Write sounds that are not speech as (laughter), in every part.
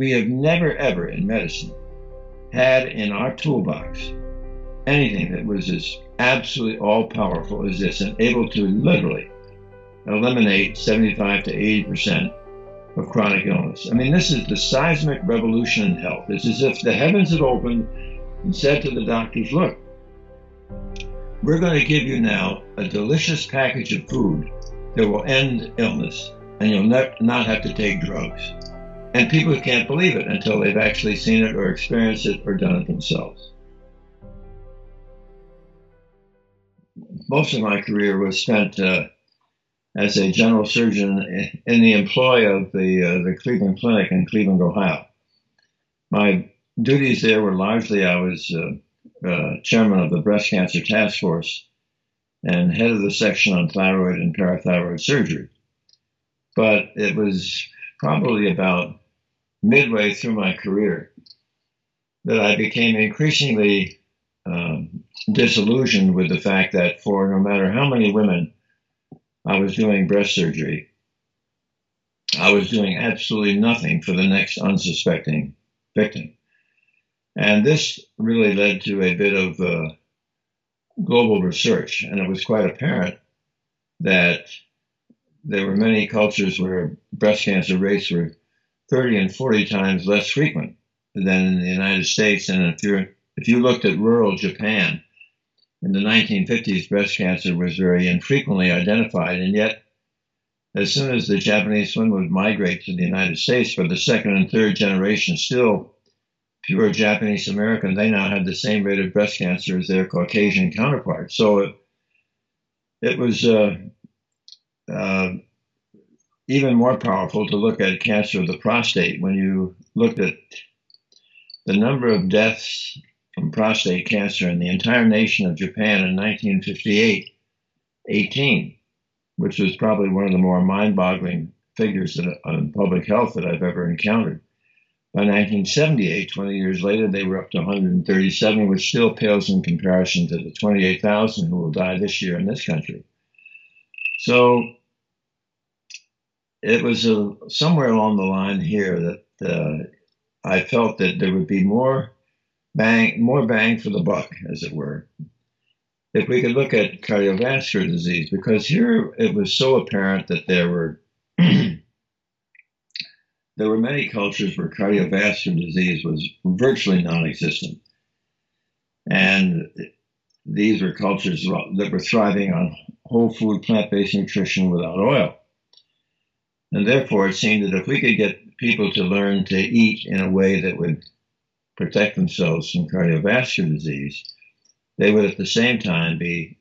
we have never ever in medicine had in our toolbox anything that was as absolutely all powerful as this and able to literally eliminate 75 to 80 percent of chronic illness. I mean, this is the seismic revolution in health. It's as if the heavens had opened and said to the doctors, look, we're going to give you now a delicious package of food that will end illness, and you'll not have to take drugs. And people can't believe it until they've actually seen it or experienced it or done it themselves. Most of my career was spent uh, as a general surgeon in the employ of the, uh, the Cleveland Clinic in Cleveland, Ohio. My duties there were largely I was uh, uh, chairman of the breast cancer task force and head of the section on thyroid and parathyroid surgery. But it was probably about midway through my career that I became increasingly um, disillusioned with the fact that for no matter how many women I was doing breast surgery, I was doing absolutely nothing for the next unsuspecting victim. And this really led to a bit of uh, global research, and it was quite apparent that there were many cultures where breast cancer rates were 30 and 40 times less frequent than in the United States. And if you if you looked at rural Japan in the 1950s, breast cancer was very infrequently identified, and yet as soon as the Japanese women would migrate to the United States for the second and third generation, still pure Japanese American, they now had the same rate of breast cancer as their Caucasian counterparts. So it, it was uh, uh, even more powerful to look at cancer of the prostate when you looked at the number of deaths from prostate cancer in the entire nation of Japan in 1958, 18, which was probably one of the more mind boggling figures on public health that I've ever encountered. By 1978, 20 years later, they were up to 137, which still pales in comparison to the 28,000 who will die this year in this country. So it was a, somewhere along the line here that uh, I felt that there would be more bang, more bang for the buck, as it were, if we could look at cardiovascular disease, because here it was so apparent that there were (clears throat) there were many cultures where cardiovascular disease was virtually non-existent, and these were cultures that were thriving on whole food, plant-based nutrition without oil. And therefore, it seemed that if we could get people to learn to eat in a way that would protect themselves from cardiovascular disease, they would at the same time be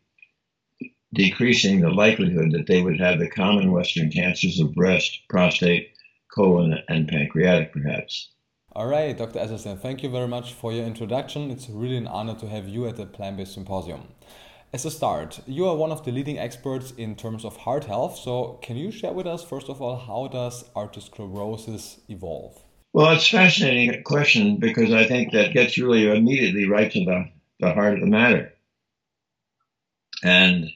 decreasing the likelihood that they would have the common Western cancers of breast, prostate, colon, and pancreatic, perhaps. All right, Dr. Esselstyn, thank you very much for your introduction. It's really an honor to have you at the Plant Based Symposium. As a start, you are one of the leading experts in terms of heart health. So, can you share with us, first of all, how does arteriosclerosis evolve? Well, it's a fascinating question because I think that gets really immediately right to the, the heart of the matter. And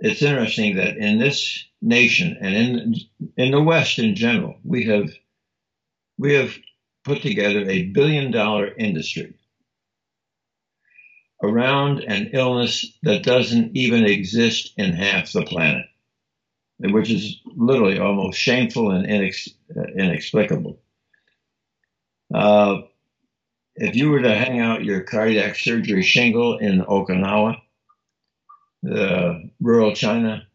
it's interesting that in this nation and in in the West in general, we have we have put together a billion dollar industry around an illness that doesn't even exist in half the planet, which is literally almost shameful and inex- inexplicable. Uh, if you were to hang out your cardiac surgery shingle in Okinawa, the rural China,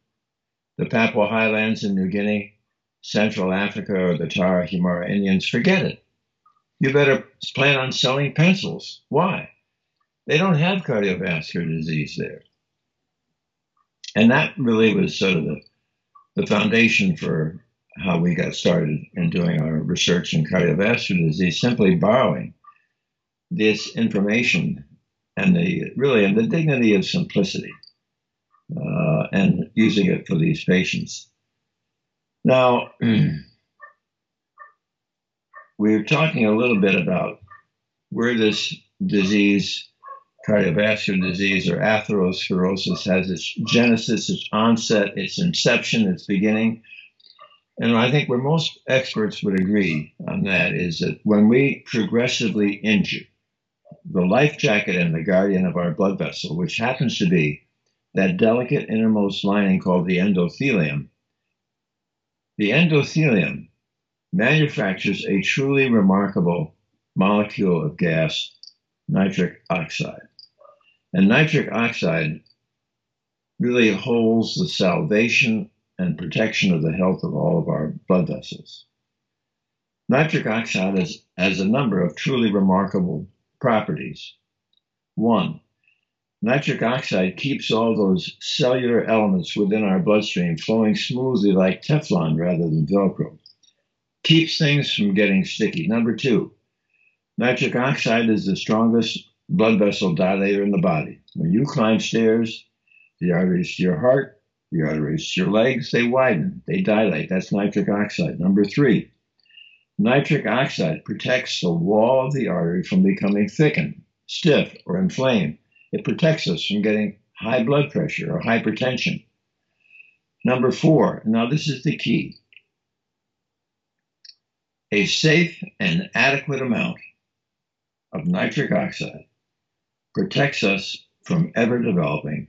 the Papua Highlands in New Guinea, Central Africa, or the Tarahumara Indians, forget it. You better plan on selling pencils. Why? They don't have cardiovascular disease there. And that really was sort of the, the foundation for how we got started in doing our research in cardiovascular disease, simply borrowing this information and the really and the dignity of simplicity uh, and using it for these patients. Now, (clears throat) we're talking a little bit about where this disease, cardiovascular disease or atherosclerosis, has its genesis, its onset, its inception, its beginning. and I think where most experts would agree on that is that when we progressively injure the life jacket and the guardian of our blood vessel, which happens to be that delicate innermost lining called the endothelium, the endothelium manufactures a truly remarkable molecule of gas, nitric oxide. And nitric oxide really holds the salvation and protection of the health of all of our blood vessels. Nitric oxide has, has a number of truly remarkable properties. One, nitric oxide keeps all those cellular elements within our bloodstream flowing smoothly like Teflon rather than Velcro. Keeps things from getting sticky. Number two, nitric oxide is the strongest blood vessel dilator in the body. When you climb stairs, the arteries to your heart, the arteries to your legs, they widen, they dilate. That's nitric oxide. Number three, nitric oxide protects the wall of the artery from becoming thickened, stiff, or inflamed. It protects us from getting high blood pressure or hypertension. Number four, now this is the key a safe and adequate amount of nitric oxide protects us from ever developing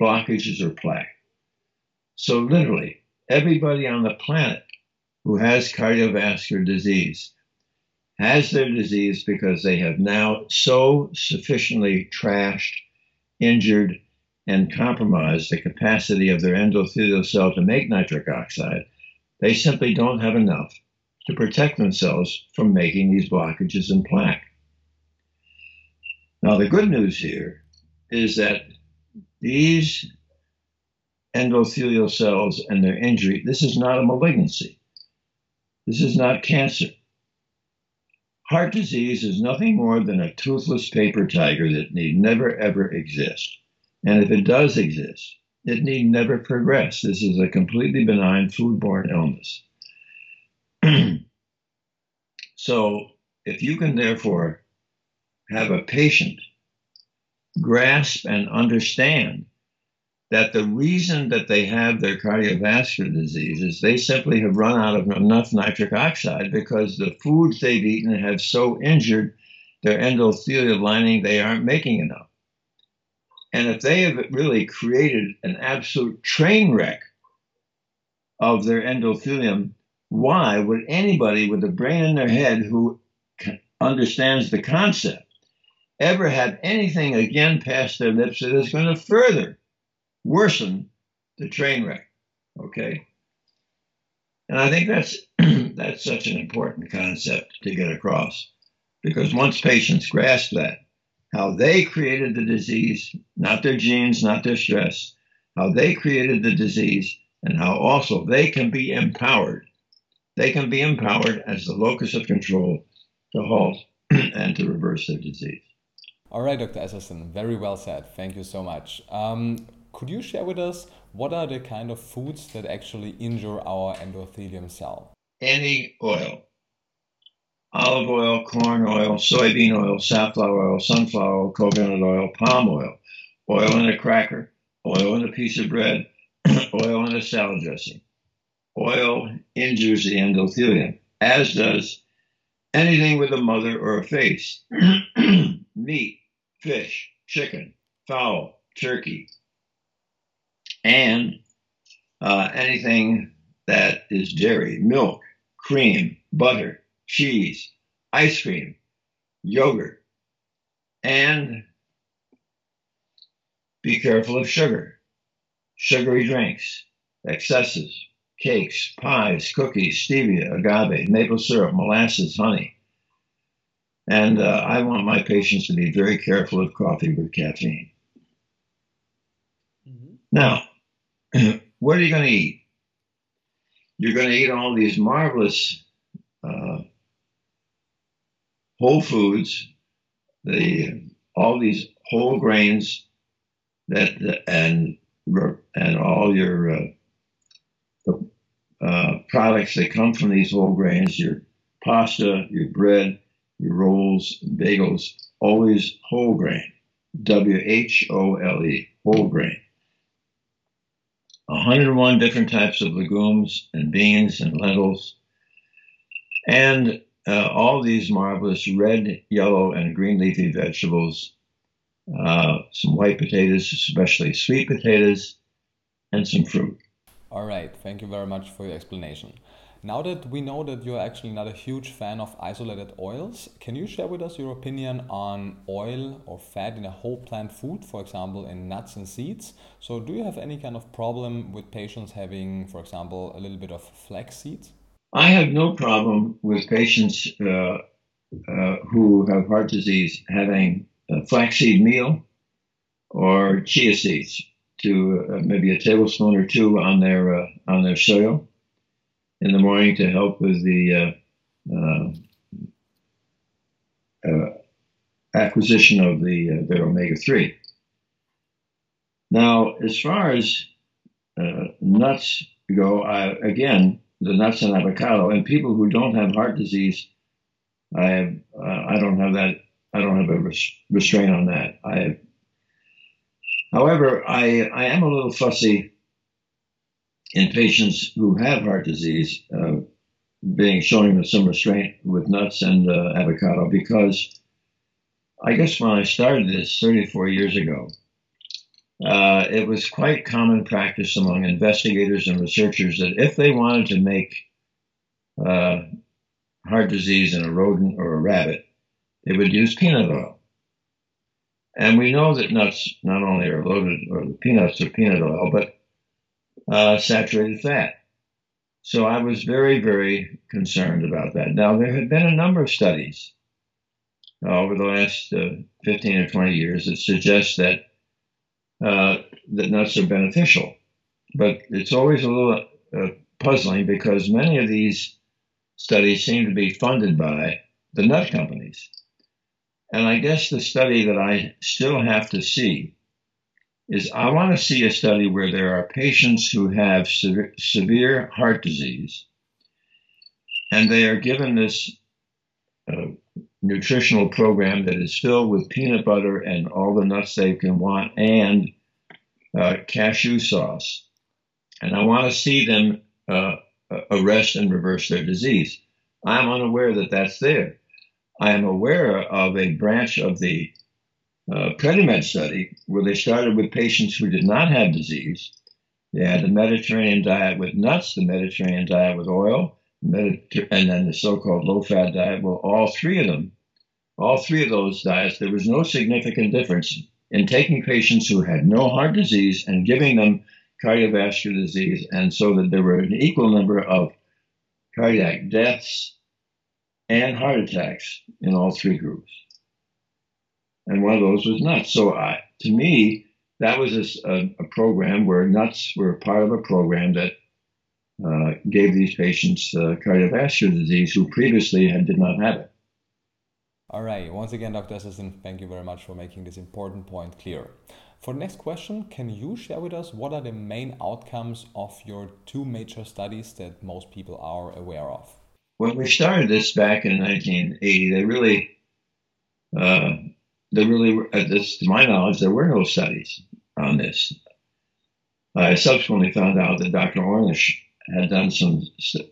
blockages or plaque. So, literally, everybody on the planet who has cardiovascular disease has their disease because they have now so sufficiently trashed, injured, and compromised the capacity of their endothelial cell to make nitric oxide. They simply don't have enough to protect themselves from making these blockages and plaque. Now, the good news here is that these endothelial cells and their injury, this is not a malignancy. This is not cancer. Heart disease is nothing more than a toothless paper tiger that need never ever exist. And if it does exist, it need never progress. This is a completely benign foodborne illness. (clears throat) so, if you can therefore have a patient grasp and understand that the reason that they have their cardiovascular disease is they simply have run out of enough nitric oxide because the foods they've eaten have so injured their endothelial lining they aren't making enough. And if they have really created an absolute train wreck of their endothelium, why would anybody with a brain in their head who understands the concept ever have anything again past their lips that is going to further worsen the train wreck. Okay? And I think that's (clears throat) that's such an important concept to get across. Because once patients grasp that, how they created the disease, not their genes, not their stress, how they created the disease, and how also they can be empowered. They can be empowered as the locus of control to halt (clears throat) and to reverse their disease. All right, Dr. Esselstyn, very well said. Thank you so much. Um, could you share with us what are the kind of foods that actually injure our endothelium cell? Any oil. Olive oil, corn oil, soybean oil, safflower oil, sunflower oil, coconut oil, palm oil, oil in a cracker, oil in a piece of bread, (clears throat) oil in a salad dressing. Oil injures the endothelium, as does anything with a mother or a face. (clears throat) Meat, fish, chicken, fowl, turkey, and uh, anything that is dairy, milk, cream, butter, cheese, ice cream, yogurt, and be careful of sugar, sugary drinks, excesses, cakes, pies, cookies, stevia, agave, maple syrup, molasses, honey. And uh, I want my patients to be very careful of coffee with caffeine. Mm-hmm. Now, (clears throat) what are you going to eat? You're going to eat all these marvelous uh, whole foods, the all these whole grains that and and all your uh, uh, products that come from these whole grains, your pasta, your bread, rolls, bagels, always whole grain. W H O L E, whole grain. 101 different types of legumes and beans and lentils, and uh, all these marvelous red, yellow, and green leafy vegetables, uh, some white potatoes, especially sweet potatoes, and some fruit. All right, thank you very much for your explanation. Now that we know that you're actually not a huge fan of isolated oils, can you share with us your opinion on oil or fat in a whole plant food, for example, in nuts and seeds? So, do you have any kind of problem with patients having, for example, a little bit of flax seeds? I have no problem with patients uh, uh, who have heart disease having flaxseed meal or chia seeds to uh, maybe a tablespoon or two on their uh, on their cereal in the morning to help with the uh, uh, acquisition of the their omega three. Now, as far as nuts go, I, again, the nuts and avocado. And people who don't have heart disease, I have, uh, I don't have that. I don't have a res- restraint on that. I, have, however, I I am a little fussy in patients who have heart disease, uh, being showing some restraint with nuts and uh, avocado because I guess when I started this 34 years ago, uh, it was quite common practice among investigators and researchers that if they wanted to make uh, heart disease in a rodent or a rabbit, they would use peanut oil. And we know that nuts not only are loaded, or the peanuts are peanut oil, but uh, saturated fat. So I was very, very concerned about that. Now, there have been a number of studies uh, over the last uh, 15 or 20 years that suggest that uh, that nuts are beneficial. But it's always a little uh, puzzling because many of these studies seem to be funded by the nut companies. And I guess the study that I still have to see is I want to see a study where there are patients who have severe, severe heart disease and they are given this uh, nutritional program that is filled with peanut butter and all the nuts they can want and uh, cashew sauce. And I want to see them uh, arrest and reverse their disease. I'm unaware that that's there. I am aware of a branch of the uh, Predimed study where they started with patients who did not have disease. They had the Mediterranean diet with nuts, the Mediterranean diet with oil, Mediter- and then the so-called low-fat diet. Well, all three of them, all three of those diets, there was no significant difference in taking patients who had no heart disease and giving them cardiovascular disease, and so that there were an equal number of cardiac deaths and heart attacks in all three groups. And one of those was nuts. So I, to me, that was a, a, program where nuts were part of a program that uh, gave these patients uh, cardiovascular disease who previously had, did not have it. All right. Once again, Dr. Esselstyn, thank you very much for making this important point clear. For the next question, can you share with us what are the main outcomes of your two major studies that most people are aware of? When we started this back in 1980, they really, uh, they really, at this, to my knowledge, there were no studies on this. I subsequently found out that Dr. Ornish had done some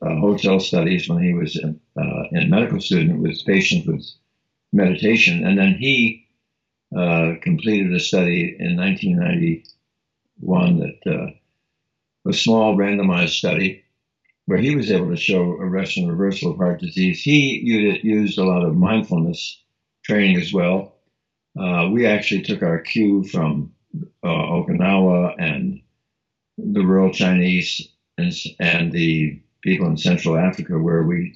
uh, hotel studies when he was a, uh, a medical student with patients with meditation, and then he uh, completed a study in 1991 that uh, a small randomized study where he was able to show arrest and reversal of heart disease. He used a lot of mindfulness training as well. Uh, we actually took our cue from uh, Okinawa and the rural Chinese and, and the people in Central Africa, where we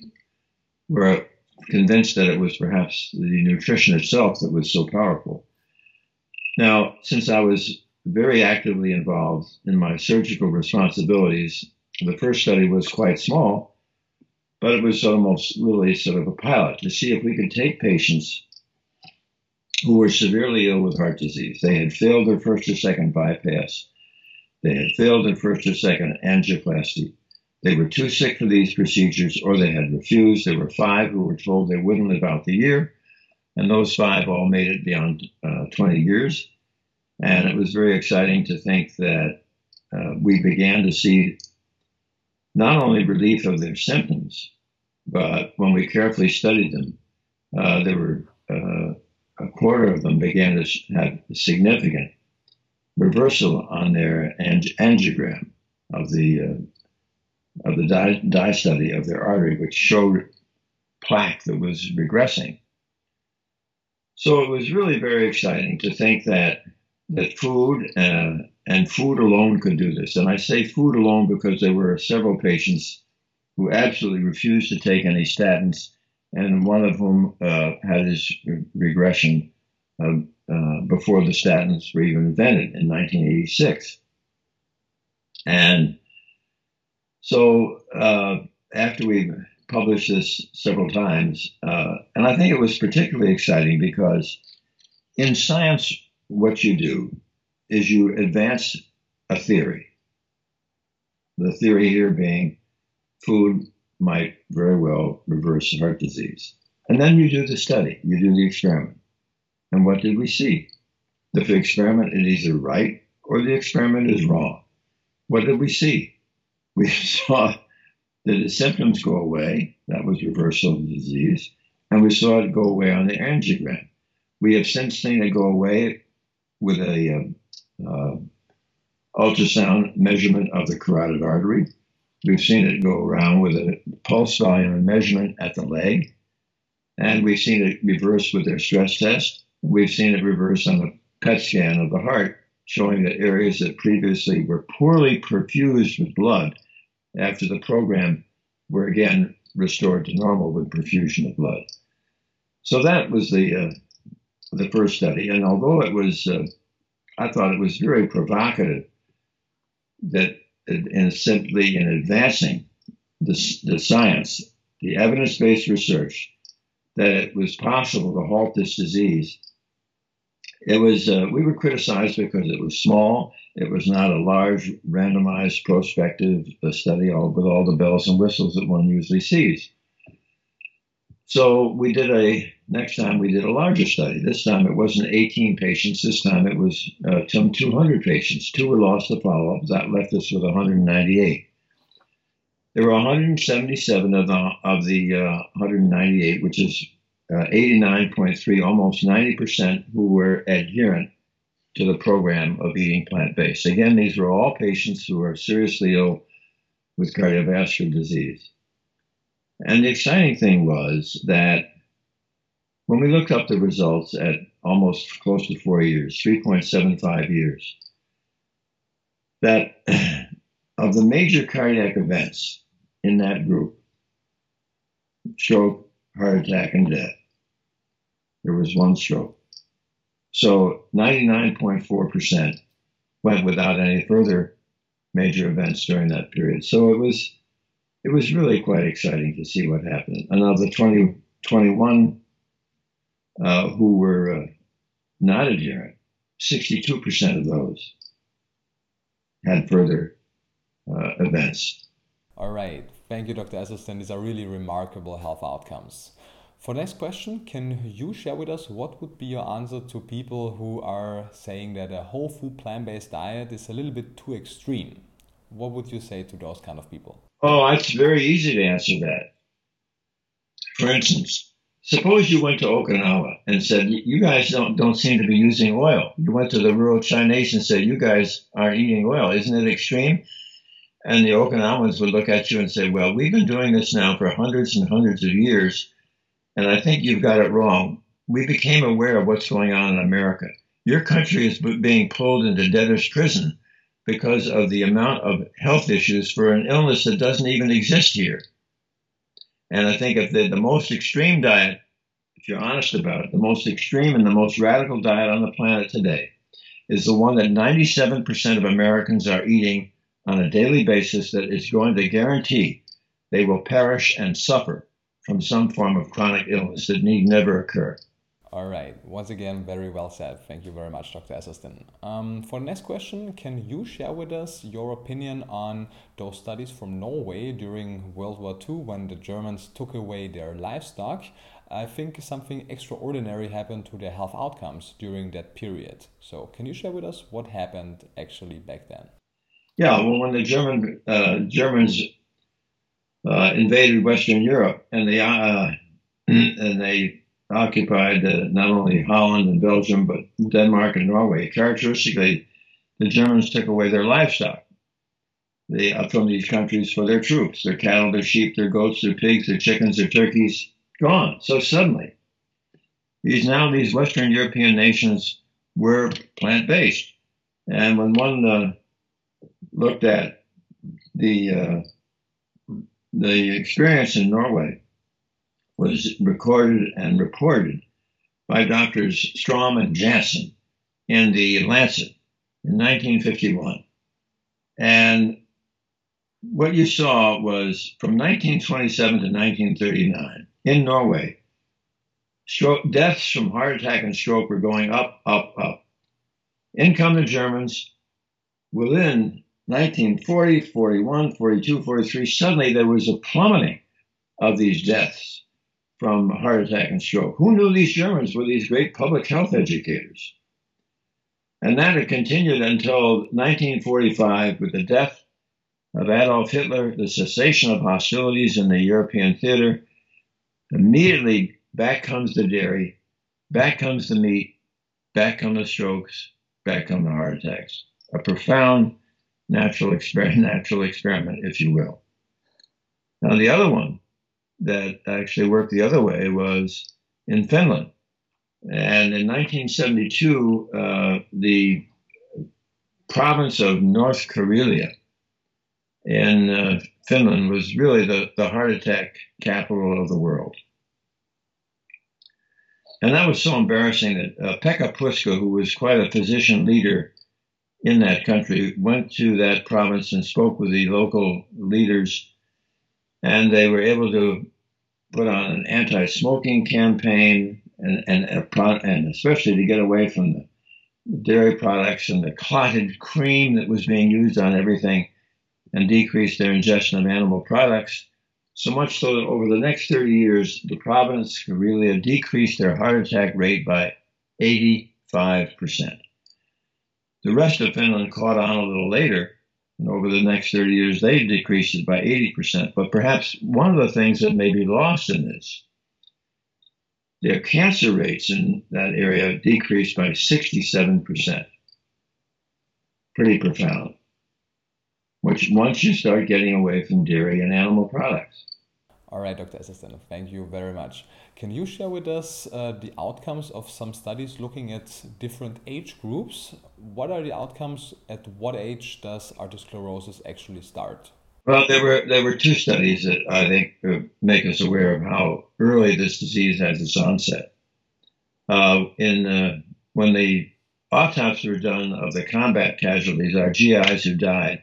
were convinced that it was perhaps the nutrition itself that was so powerful. Now, since I was very actively involved in my surgical responsibilities, the first study was quite small, but it was almost really sort of a pilot to see if we could take patients who were severely ill with heart disease. They had failed their first or second bypass. They had failed their first or second angioplasty. They were too sick for these procedures or they had refused. There were five who were told they wouldn't live out the year, and those five all made it beyond uh, 20 years. And it was very exciting to think that uh, we began to see not only relief of their symptoms, but when we carefully studied them, uh, there were uh, a quarter of them began to have significant reversal on their ang- angiogram of the uh, of the dye, dye study of their artery, which showed plaque that was regressing. So it was really very exciting to think that that food uh, and food alone could do this. And I say food alone because there were several patients who absolutely refused to take any statins, and one of whom uh, had his regression uh, uh before the statins were even invented in 1986. And so uh, after we published this several times, uh, and I think it was particularly exciting because in science, what you do is you advance a theory. The theory here being food might very well reverse heart disease. And then you do the study, you do the experiment. And what did we see? The experiment is either right or the experiment is wrong. What did we see? We (laughs) saw that the symptoms go away. That was reversal of the disease. And we saw it go away on the angiogram. We have since seen it go away with a uh, uh, ultrasound measurement of the carotid artery. We've seen it go around with a pulse volume measurement at the leg. And we've seen it reverse with their stress test. We've seen it reverse on the PET scan of the heart, showing that areas that previously were poorly perfused with blood after the program were again restored to normal with perfusion of blood. So that was the uh, the first study, and although it was, uh, I thought it was very provocative that in simply in advancing the, the science, the evidence-based research, that it was possible to halt this disease. It was uh, we were criticized because it was small. It was not a large, randomized, prospective uh, study all, with all the bells and whistles that one usually sees. So we did a next time we did a larger study. This time it wasn't 18 patients. This time it was uh, some 200 patients. Two were lost to follow up. That left us with 198. There were 177 of the of the uh, 198, which is uh, 89.3, almost 90 percent, who were adherent to the program of eating plant based. Again, these were all patients who are seriously ill with cardiovascular disease. And the exciting thing was that when we looked up the results at almost close to four years, 3.75 years, that (clears throat) of the major cardiac events in that group, stroke, heart attack, and death, there was one stroke. So 99.4% went without any further major events during that period. So it was it was really quite exciting to see what happened. And of the 20, 21 uh, who were uh, not adherent, 62% of those had further uh, events. All right. Thank you, Dr. Esselstyn. These are really remarkable health outcomes. For next question, can you share with us what would be your answer to people who are saying that a whole food plant based diet is a little bit too extreme? What would you say to those kind of people? Oh, it's very easy to answer that. For instance, suppose you went to Okinawa and said, "You guys don't don't seem to be using oil." You went to the rural Chinese and said, "You guys aren't eating oil. Isn't it extreme?" And the Okinawans would look at you and say, "Well, we've been doing this now for hundreds and hundreds of years, and I think you've got it wrong." We became aware of what's going on in America. Your country is being pulled into debtor's prison because of the amount of health issues for an illness that doesn't even exist here. And I think if the, the most extreme diet, if you're honest about it, the most extreme and the most radical diet on the planet today is the one that 97% of Americans are eating on a daily basis that is going to guarantee they will perish and suffer from some form of chronic illness that need never occur. All right. Once again, very well said. Thank you very much, Dr. Esselstyn. Um, for the next question, can you share with us your opinion on those studies from Norway during World War II when the Germans took away their livestock? I think something extraordinary happened to their health outcomes during that period. So, can you share with us what happened actually back then? Yeah, well, when the German uh, Germans uh, invaded Western Europe and they uh, (clears throat) and they occupied uh, not only Holland and Belgium but Denmark and Norway, characteristically, the Germans took away their livestock. They, uh, from these countries for their troops, their cattle, their sheep, their goats, their pigs, their chickens, their turkeys, gone. So suddenly. These now these Western European nations were plant based, and when one uh, looked at the uh, the experience in Norway was recorded and reported by doctors Strom and Jensen in the Lancet in 1951. And what you saw was from 1927 to 1939 in Norway, deaths from heart attack and stroke were going up, up, up. In come the Germans. Within 1940, 41, 42, 43, suddenly there was a plummeting of these deaths from heart attack and stroke. Who knew these Germans were these great public health educators? And that had continued until 1945 with the death of Adolf Hitler, the cessation of hostilities in the European theater. Immediately back comes the dairy, back comes the meat, back come the strokes, back come the heart attacks. A profound natural, exper- (laughs) natural experiment, if you will. Now, the other one that actually worked the other way was in Finland. And in 1972, uh, the province of North Karelia in uh, Finland was really the, the heart attack capital of the world. And that was so embarrassing that uh, Pekka Puska, who was quite a physician leader in that country, went to that province and spoke with the local leaders, and they were able to put on an anti-smoking campaign and and and especially to get away from the dairy products and the clotted cream that was being used on everything, and decrease their ingestion of animal products. So much so that over the next 30 years, the province could really have decreased their heart attack rate by 85%. The rest of Finland caught on a little later, and over the next 30 years, they decreased it by 80%. But perhaps one of the things that may be lost in this, their cancer rates in that area decreased by 67%. Pretty profound which once you start getting away from dairy and animal products. All right, Dr. Esselstyn, thank you very much. Can you share with us uh, the outcomes of some studies looking at different age groups? What are the outcomes? At what age does arteriosclerosis actually start? Well, there were there were two studies that I think make us aware of how early this disease has its onset. Uh, in uh, when the autopsies were done of the combat casualties, our GIs who died,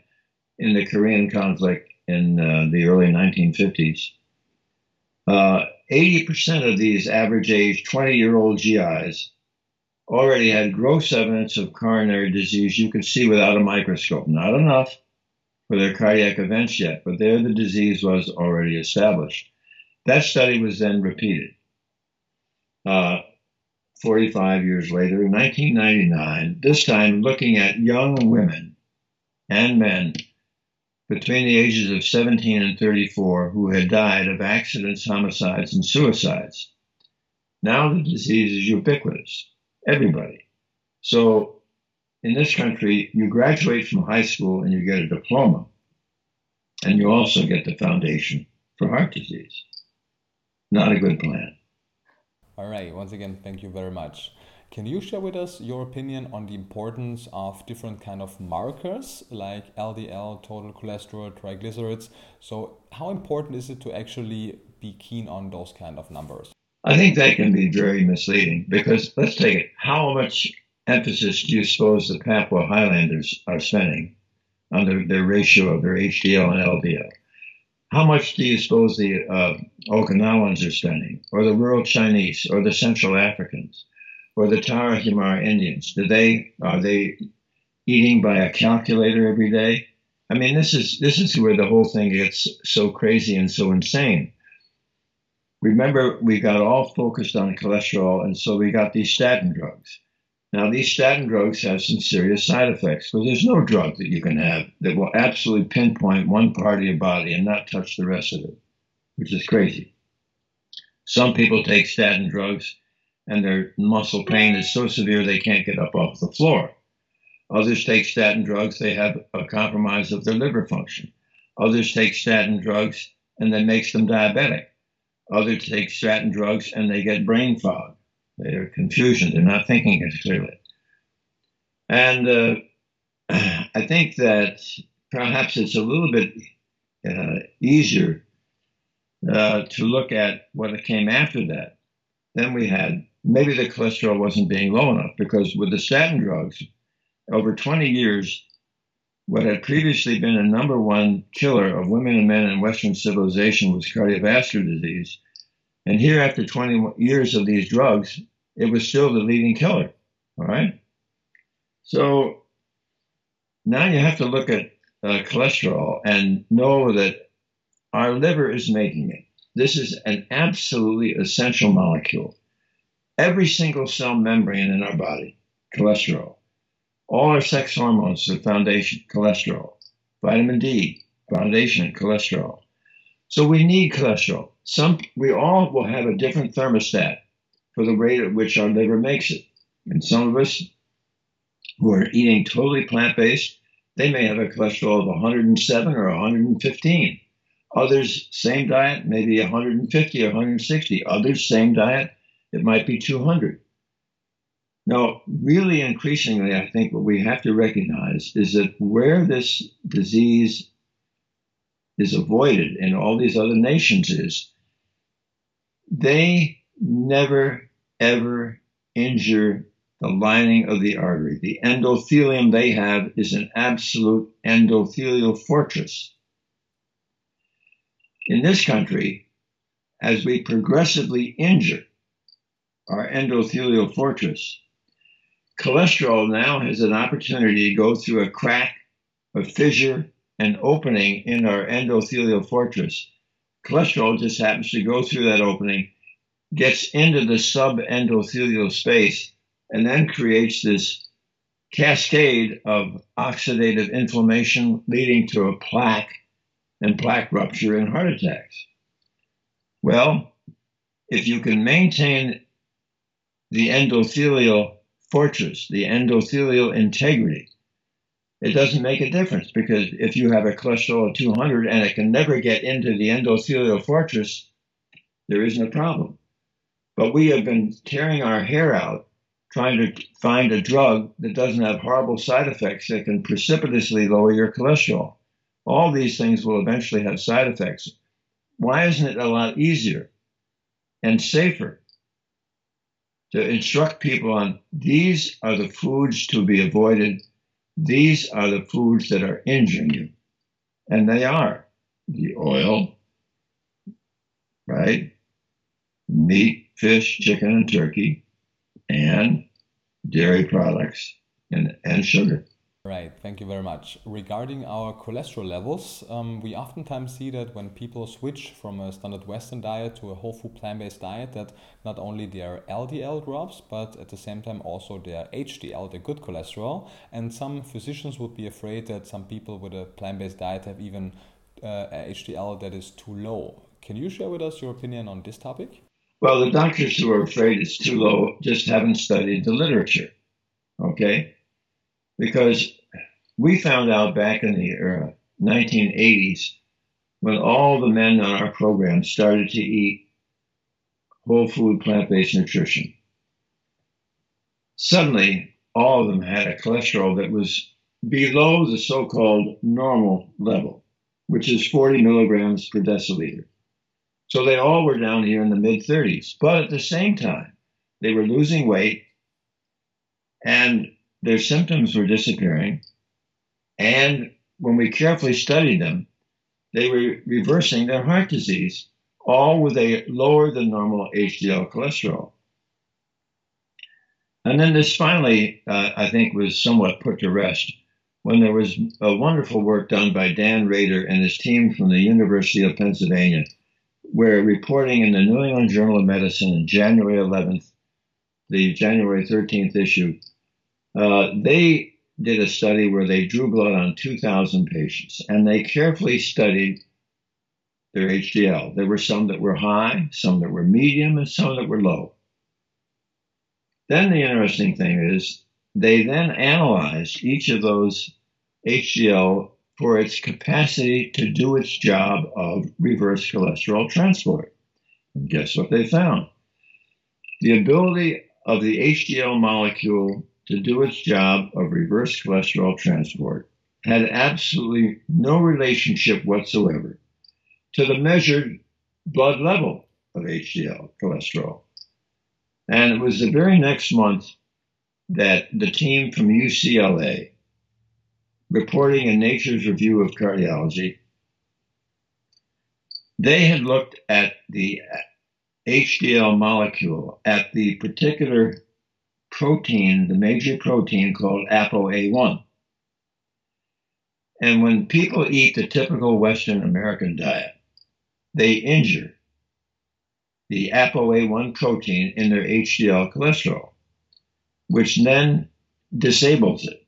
in the Korean conflict in uh, the early 1950s, uh, 80% of these average age 20 year old GIs already had gross evidence of coronary disease you can see without a microscope. Not enough for their cardiac events yet, but there the disease was already established. That study was then repeated. Uh, 45 years later, in 1999, this time looking at young women and men between the ages of 17 and 34 who had died of accidents, homicides, and suicides. Now the disease is ubiquitous, everybody. So in this country, you graduate from high school and you get a diploma, and you also get the foundation for heart disease. Not a good plan. All right. Once again, thank you very much. Can you share with us your opinion on the importance of different kind of markers like LDL, total cholesterol, triglycerides? So how important is it to actually be keen on those kind of numbers? I think that can be very misleading because let's take it. How much emphasis do you suppose the Papua Highlanders are spending on their, their ratio of their HDL and LDL? How much do you suppose the uh, Okinawans are spending, or the rural Chinese, or the Central Africans? Or the Tarahumara Indians? Do they are they eating by a calculator every day? I mean, this is this is where the whole thing gets so crazy and so insane. Remember, we got all focused on cholesterol, and so we got these statin drugs. Now, these statin drugs have some serious side effects, but there's no drug that you can have that will absolutely pinpoint one part of your body and not touch the rest of it, which is crazy. Some people take statin drugs and their muscle pain is so severe they can't get up off the floor. Others take statin drugs, they have a compromise of their liver function. Others take statin drugs and that makes them diabetic. Others take statin drugs and they get brain fog. They're confusion. They're not thinking as clearly. And uh, (clears throat) I think that perhaps it's a little bit uh, easier uh, to look at what came after that. Then we had maybe the cholesterol wasn't being low enough because with the statin drugs, over 20 years, what had previously been a number one killer of women and men in Western civilization was cardiovascular disease. And here, after 20 years of these drugs, it was still the leading killer. All right. So now you have to look at uh, cholesterol and know that our liver is making it. This is an absolutely essential molecule. Every single cell membrane in our body, cholesterol. All our sex hormones, the foundation, cholesterol. Vitamin D, foundation, cholesterol. So we need cholesterol. Some, we all will have a different thermostat for the rate at which our liver makes it. And some of us who are eating totally plant based, they may have a cholesterol of 107 or 115. Others, same diet, maybe 150 or 160. Others, same diet, it might be 200. Now, really increasingly, I think what we have to recognize is that where this disease is avoided in all these other nations is they never ever injure the lining of the artery. The endothelium they have is an absolute endothelial fortress. In this country, as we progressively injure our endothelial fortress, cholesterol now has an opportunity to go through a crack, a fissure, an opening in our endothelial fortress. Cholesterol just happens to go through that opening gets into the subendothelial space and then creates this cascade of oxidative inflammation leading to a plaque and plaque rupture and heart attacks. Well, if you can maintain the endothelial fortress, the endothelial integrity, it doesn't make a difference because if you have a cholesterol of 200 and it can never get into the endothelial fortress, there isn't a problem. But we have been tearing our hair out trying to find a drug that doesn't have horrible side effects that can precipitously lower your cholesterol. All these things will eventually have side effects. Why isn't it a lot easier and safer to instruct people on these are the foods to be avoided? These are the foods that are injuring you. And they are the oil, right? Meat, fish, chicken, and turkey, and dairy products and, and sugar. Right, thank you very much. Regarding our cholesterol levels, um, we oftentimes see that when people switch from a standard Western diet to a whole food plant based diet, that not only their LDL drops, but at the same time also their HDL, the good cholesterol. And some physicians would be afraid that some people with a plant based diet have even uh, HDL that is too low. Can you share with us your opinion on this topic? Well, the doctors who are afraid it's too low just haven't studied the literature, okay? Because we found out back in the uh, 1980s when all the men on our program started to eat whole food plant based nutrition. Suddenly, all of them had a cholesterol that was below the so called normal level, which is 40 milligrams per deciliter. So they all were down here in the mid 30s. But at the same time, they were losing weight and their symptoms were disappearing. And when we carefully studied them, they were reversing their heart disease, all with a lower than normal HDL cholesterol. And then this finally, uh, I think, was somewhat put to rest when there was a wonderful work done by Dan Rader and his team from the University of Pennsylvania we're reporting in the New England Journal of Medicine on January 11th, the January 13th issue, Uh, they did a study where they drew blood on 2,000 patients and they carefully studied their HDL. There were some that were high, some that were medium, and some that were low. Then the interesting thing is they then analyzed each of those HDL for its capacity to do its job of reverse cholesterol transport. And guess what they found? The ability of the HDL molecule to do its job of reverse cholesterol transport had absolutely no relationship whatsoever to the measured blood level of HDL cholesterol. And it was the very next month that the team from UCLA, reporting in Nature's Review of Cardiology, they had looked at the HDL molecule at the particular protein, the major protein called ApoA1. And when people eat the typical Western American diet, they injure the ApoA1 protein in their HDL cholesterol, which then disables it.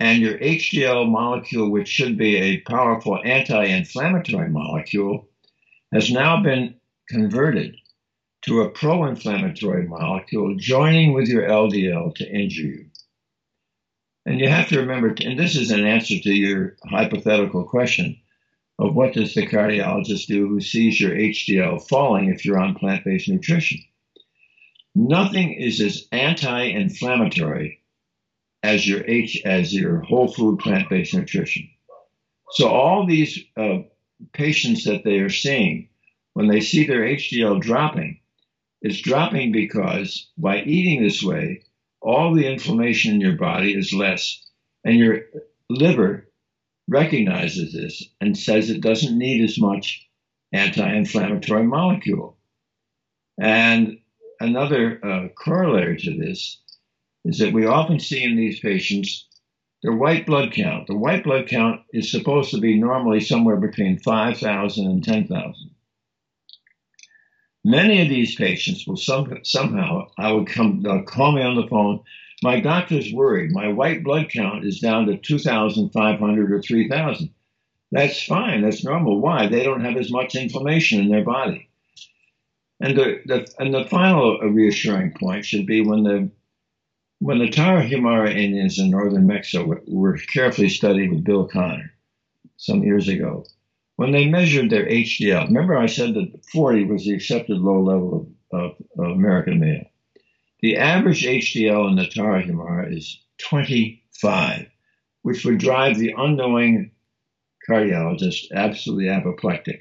And your HDL molecule, which should be a powerful anti inflammatory molecule, has now been converted to a pro inflammatory molecule joining with your LDL to injure you. And you have to remember, and this is an answer to your hypothetical question of what does the cardiologist do who sees your HDL falling if you're on plant based nutrition? Nothing is as anti inflammatory as your H as your whole food plant based nutrition. So all these uh, patients that they are seeing, when they see their HDL dropping, it's dropping because by eating this way, all the inflammation in your body is less, and your liver recognizes this and says it doesn't need as much anti-inflammatory molecule. And another uh, corollary to this is that we often see in these patients their white blood count. The white blood count is supposed to be normally somewhere between 5,000 and 10,000. Many of these patients will some, somehow, I would come, they'll call me on the phone. My doctor's worried. My white blood count is down to 2,500 or 3,000. That's fine. That's normal. Why? They don't have as much inflammation in their body. And the, the and the final reassuring point should be when the when the Tarahumara Indians in northern Mexico were, were carefully studied with Bill Connor some years ago when they measured their HDL, remember I said that 40 was the accepted low level of, of, of American male. The average HDL in the Tarahumara is 25, which would drive the unknowing cardiologist absolutely apoplectic.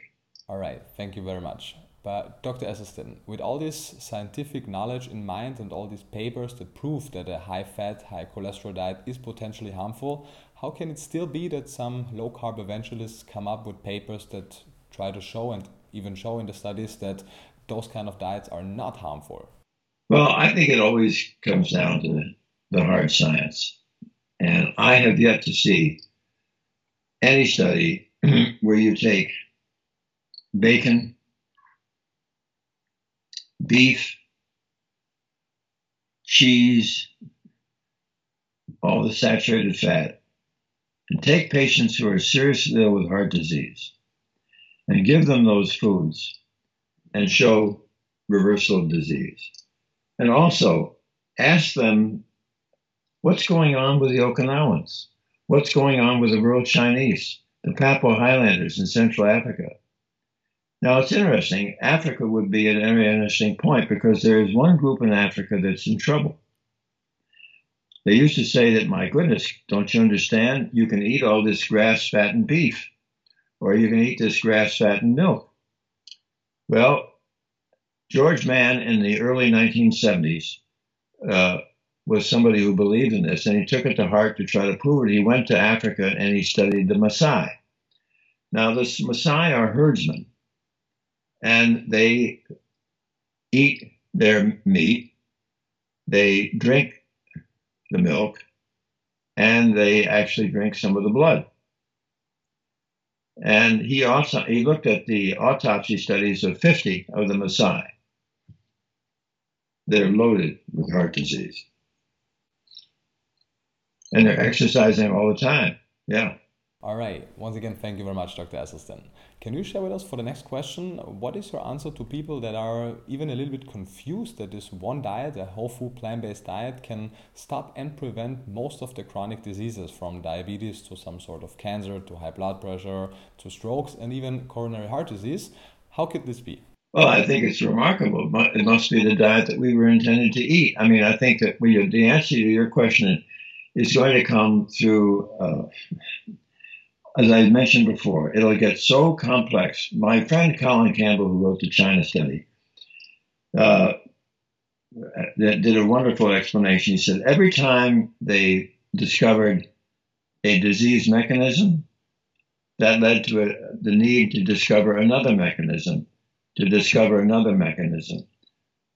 All right, thank you very much. But Dr. Esselstyn, with all this scientific knowledge in mind and all these papers that prove that a high fat, high cholesterol diet is potentially harmful, how can it still be that some low carb evangelists come up with papers that try to show and even show in the studies that those kind of diets are not harmful? Well, I think it always comes down to the hard science. And I have yet to see any study (clears throat) where you take bacon, beef, cheese, all the saturated fat, and take patients who are seriously ill with heart disease and give them those foods and show reversal of disease. And also ask them what's going on with the Okinawans? What's going on with the rural Chinese, the Papua Highlanders in Central Africa? Now it's interesting. Africa would be a very interesting point because there is one group in Africa that's in trouble. They used to say that, my goodness, don't you understand? You can eat all this grass fattened beef, or you can eat this grass fattened milk. Well, George Mann in the early 1970s uh, was somebody who believed in this, and he took it to heart to try to prove it. He went to Africa and he studied the Maasai. Now, the Maasai are herdsmen, and they eat their meat, they drink the milk, and they actually drink some of the blood. And he also he looked at the autopsy studies of 50 of the Maasai. They're loaded with heart disease. and they're exercising all the time. Yeah. All right. Once again, thank you very much, Dr. Esselstyn. Can you share with us for the next question? What is your answer to people that are even a little bit confused that this one diet, a whole food plant based diet, can stop and prevent most of the chronic diseases from diabetes to some sort of cancer to high blood pressure to strokes and even coronary heart disease? How could this be? Well, I think it's remarkable. It must be the diet that we were intended to eat. I mean, I think that we, the answer to your question is going to come through. Uh, as I mentioned before, it'll get so complex. My friend Colin Campbell, who wrote the China study, uh, did a wonderful explanation. He said every time they discovered a disease mechanism, that led to a, the need to discover another mechanism, to discover another mechanism.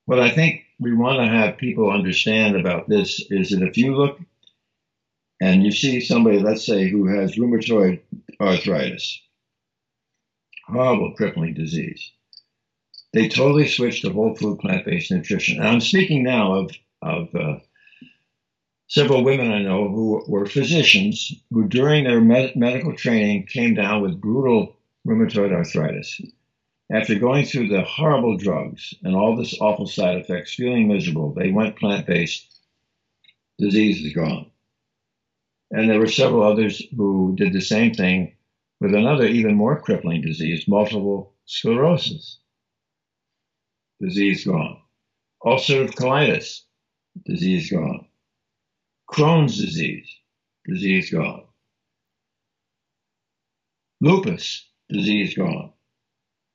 What I think we want to have people understand about this is that if you look and you see somebody, let's say, who has rheumatoid arthritis, horrible crippling disease, they totally switch to whole food plant based nutrition. And I'm speaking now of, of uh, several women I know who were physicians who, during their med- medical training, came down with brutal rheumatoid arthritis. After going through the horrible drugs and all this awful side effects, feeling miserable, they went plant based. Disease is gone. And there were several others who did the same thing with another even more crippling disease, multiple sclerosis. Disease gone. Ulcerative colitis, disease gone. Crohn's disease, disease gone. Lupus, disease gone.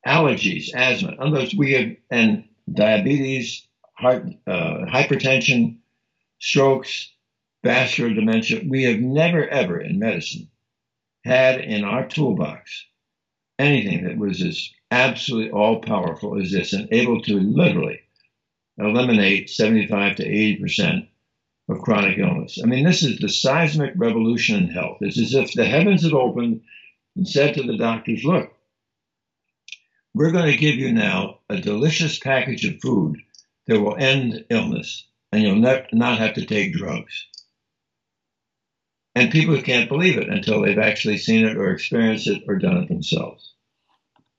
Allergies, asthma, others we have, and diabetes, heart, uh, hypertension, strokes, vascular dementia, we have never ever in medicine had in our toolbox anything that was as absolutely all powerful as this and able to literally eliminate 75 to 80 percent of chronic illness. I mean, this is the seismic revolution in health. It's as if the heavens had opened and said to the doctors, look, we're going to give you now a delicious package of food that will end illness, and you'll not have to take drugs. And people can't believe it until they've actually seen it or experienced it or done it themselves.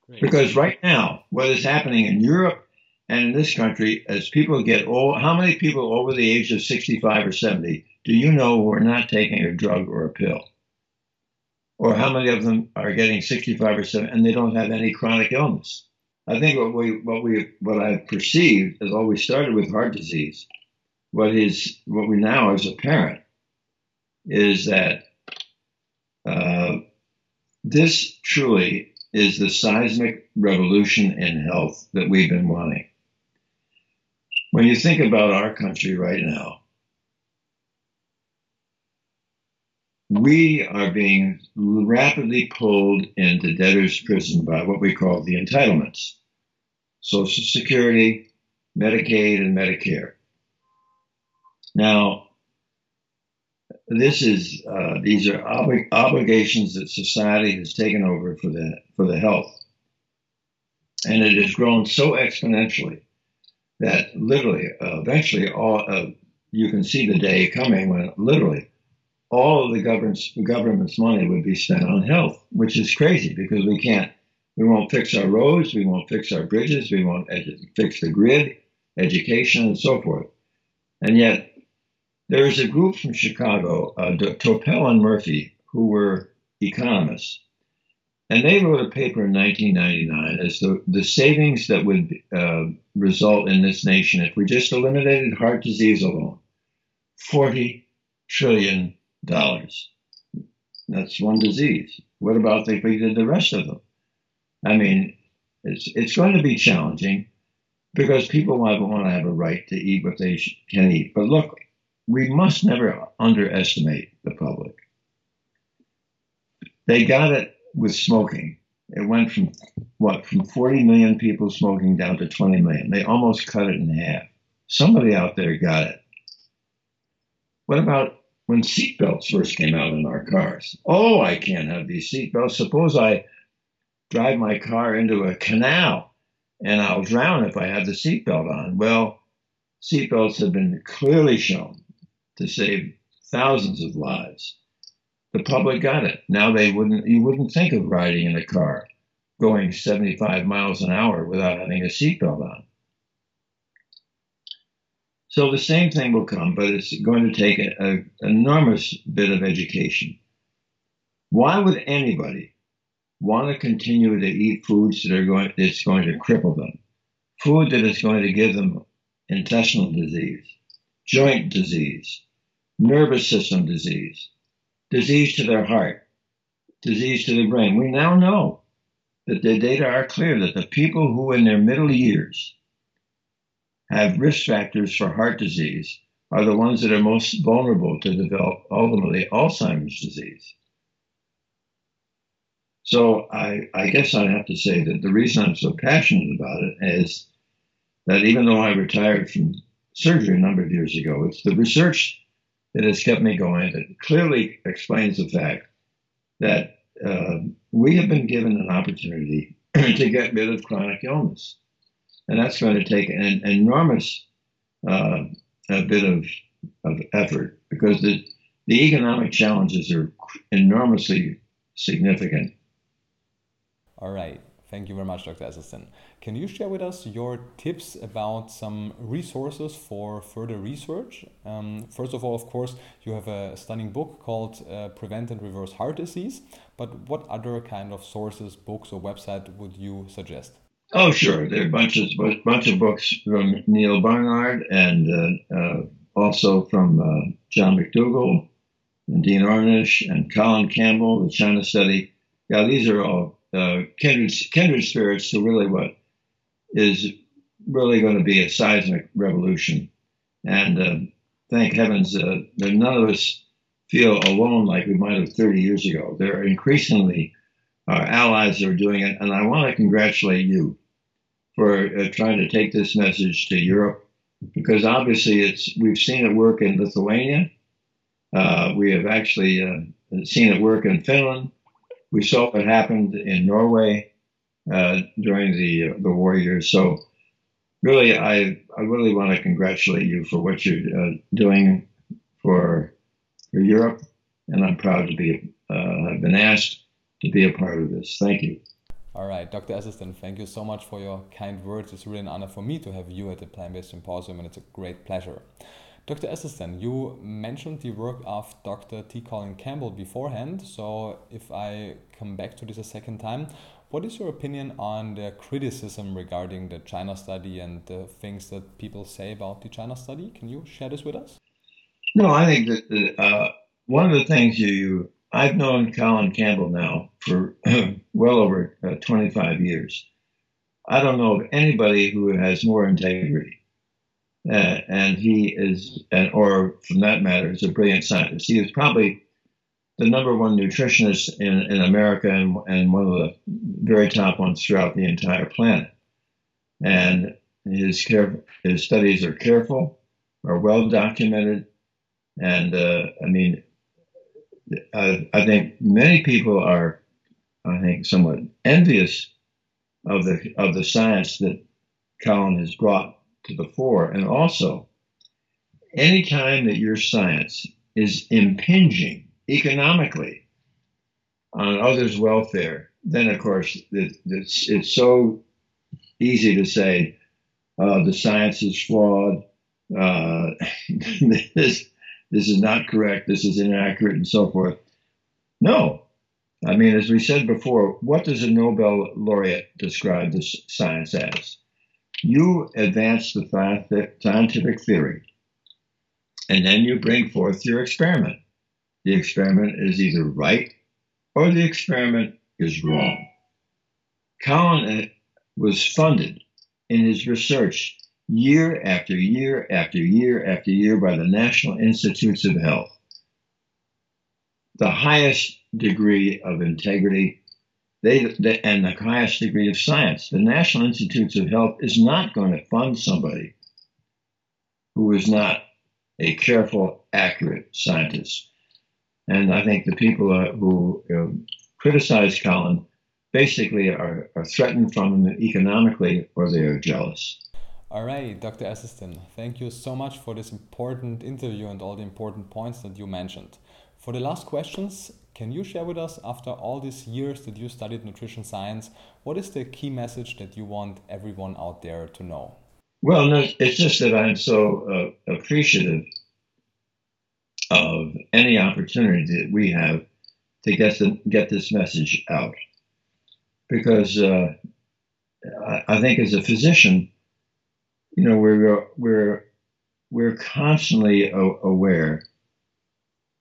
Great. Because right now, what is happening in Europe and in this country, as people get old, how many people over the age of 65 or 70 do you know who are not taking a drug or a pill? Or how many of them are getting 65 or 70 and they don't have any chronic illness? I think what we, what we, what I've perceived has always started with heart disease. What is, what we now is apparent is that uh, this truly is the seismic revolution in health that we've been wanting. When you think about our country right now, we are being rapidly pulled into debtor's prison by what we call the entitlements Social Security, Medicaid, and Medicare. Now, this is uh, these are ob- obligations that society has taken over for the for the health, and it has grown so exponentially that literally, uh, eventually, all uh, you can see the day coming when literally all of the government's government's money would be spent on health, which is crazy because we can't, we won't fix our roads, we won't fix our bridges, we won't edu- fix the grid, education, and so forth, and yet there is a group from Chicago, uh, Topel and Murphy, who were economists, and they wrote a paper in 1999 as the, the savings that would uh, result in this nation if we just eliminated heart disease alone 40 trillion dollars. That's one disease. What about if we did the rest of them? I mean, it's, it's going to be challenging because people want to have a right to eat what they can eat. But look, we must never underestimate the public. They got it with smoking. It went from what from 40 million people smoking down to 20 million. They almost cut it in half. Somebody out there got it. What about when seatbelts first came out in our cars? Oh, I can't have these seatbelts. Suppose I drive my car into a canal and I'll drown if I have the seatbelt on. Well, seatbelts have been clearly shown to save thousands of lives. The public got it. Now they wouldn't you wouldn't think of riding in a car going 75 miles an hour without having a seatbelt on. So the same thing will come, but it's going to take an enormous bit of education. Why would anybody want to continue to eat foods that are going that's going to cripple them? Food that is going to give them intestinal disease, joint disease, nervous system disease, disease to their heart, disease to the brain. We now know that the data are clear that the people who in their middle years have risk factors for heart disease are the ones that are most vulnerable to develop ultimately Alzheimer's disease. So I, I guess I have to say that the reason I'm so passionate about it is that even though I retired from surgery a number of years ago, it's the research that has kept me going that clearly explains the fact that uh, we have been given an opportunity (clears throat) to get rid of chronic illness. And that's going to take an enormous uh, bit of, of effort because the, the economic challenges are enormously significant. All right. Thank you very much, Dr. Esselstyn. Can you share with us your tips about some resources for further research? Um, first of all, of course, you have a stunning book called uh, Prevent and Reverse Heart Disease, but what other kind of sources, books, or website would you suggest? Oh, sure. There are a bunch of, bunch of books from Neal Barnard and uh, uh, also from uh, John McDougall and Dean Ornish and Colin Campbell, the China Study. Yeah, these are all kindred, kindred spirits to really what is really going to be a seismic revolution. And uh, thank heavens uh, that none of us feel alone like we might have 30 years ago. There are increasingly our allies that are doing it, and I want to congratulate you for uh, trying to take this message to Europe because obviously it's we've seen it work in Lithuania. Uh, we have actually uh, seen it work in Finland. We saw what happened in Norway uh, during the the war years. So, really, I I really want to congratulate you for what you're uh, doing for for Europe, and I'm proud to be uh, have been asked to be a part of this. Thank you. All right, Dr. Esselstyn, thank you so much for your kind words. It's really an honor for me to have you at the Plant Based Symposium, and it's a great pleasure. Dr. Esselstyn, you mentioned the work of Dr. T. Colin Campbell beforehand. So, if I come back to this a second time, what is your opinion on the criticism regarding the China study and the things that people say about the China study? Can you share this with us? No, I think that uh, one of the things you, I've known Colin Campbell now for (clears throat) well over uh, 25 years. I don't know of anybody who has more integrity uh, and he is, and, or from that matter, is a brilliant scientist. He is probably the number one nutritionist in, in America and, and one of the very top ones throughout the entire planet. And his care, his studies are careful, are well documented, and uh, I mean, I, I think many people are, I think, somewhat envious of the of the science that Colin has brought to the fore. And also, anytime that your science is impinging economically on others' welfare, then of course it, it's, it's so easy to say uh, the science is flawed, uh, (laughs) this, this is not correct, this is inaccurate, and so forth. No. I mean, as we said before, what does a Nobel laureate describe this science as? You advance the scientific theory, and then you bring forth your experiment. The experiment is either right or the experiment is wrong. Colin uh, was funded in his research year after year after year after year by the National Institutes of Health. The highest degree of integrity they, they, and the highest degree of science. The National Institutes of Health is not going to fund somebody who is not a careful, accurate scientist. And I think the people uh, who uh, criticize Colin basically are, are threatened from him economically or they are jealous. All right, Dr. Esselstyn, thank you so much for this important interview and all the important points that you mentioned. For the last questions, can you share with us, after all these years that you studied nutrition science, what is the key message that you want everyone out there to know? Well, it's just that I'm so uh, appreciative of any opportunity that we have to get the, get this message out, because uh, I, I think as a physician, you know, we're we're we're constantly aware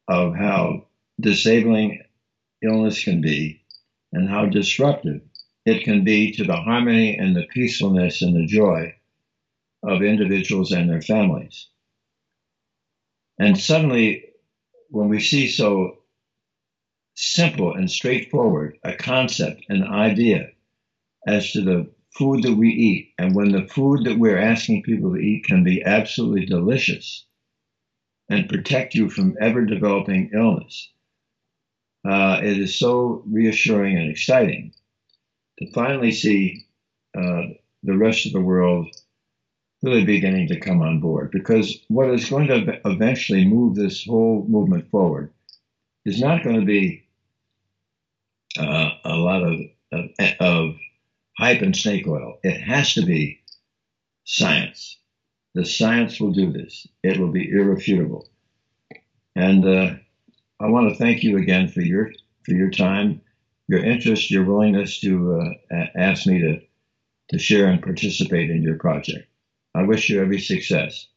of how disabling illness can be and how disruptive it can be to the harmony and the peacefulness and the joy of individuals and their families. And suddenly, when we see so simple and straightforward a concept, an idea as to the food that we eat, and when the food that we're asking people to eat can be absolutely delicious and protect you from ever developing illness, uh, it is so reassuring and exciting to finally see uh, the rest of the world really beginning to come on board. Because what is going to eventually move this whole movement forward is not going to be uh, a lot of, of, of hype and snake oil. It has to be science. The science will do this. It will be irrefutable. And uh, I want to thank you again for your for your time, your interest, your willingness to uh, ask me to to share and participate in your project. I wish you every success.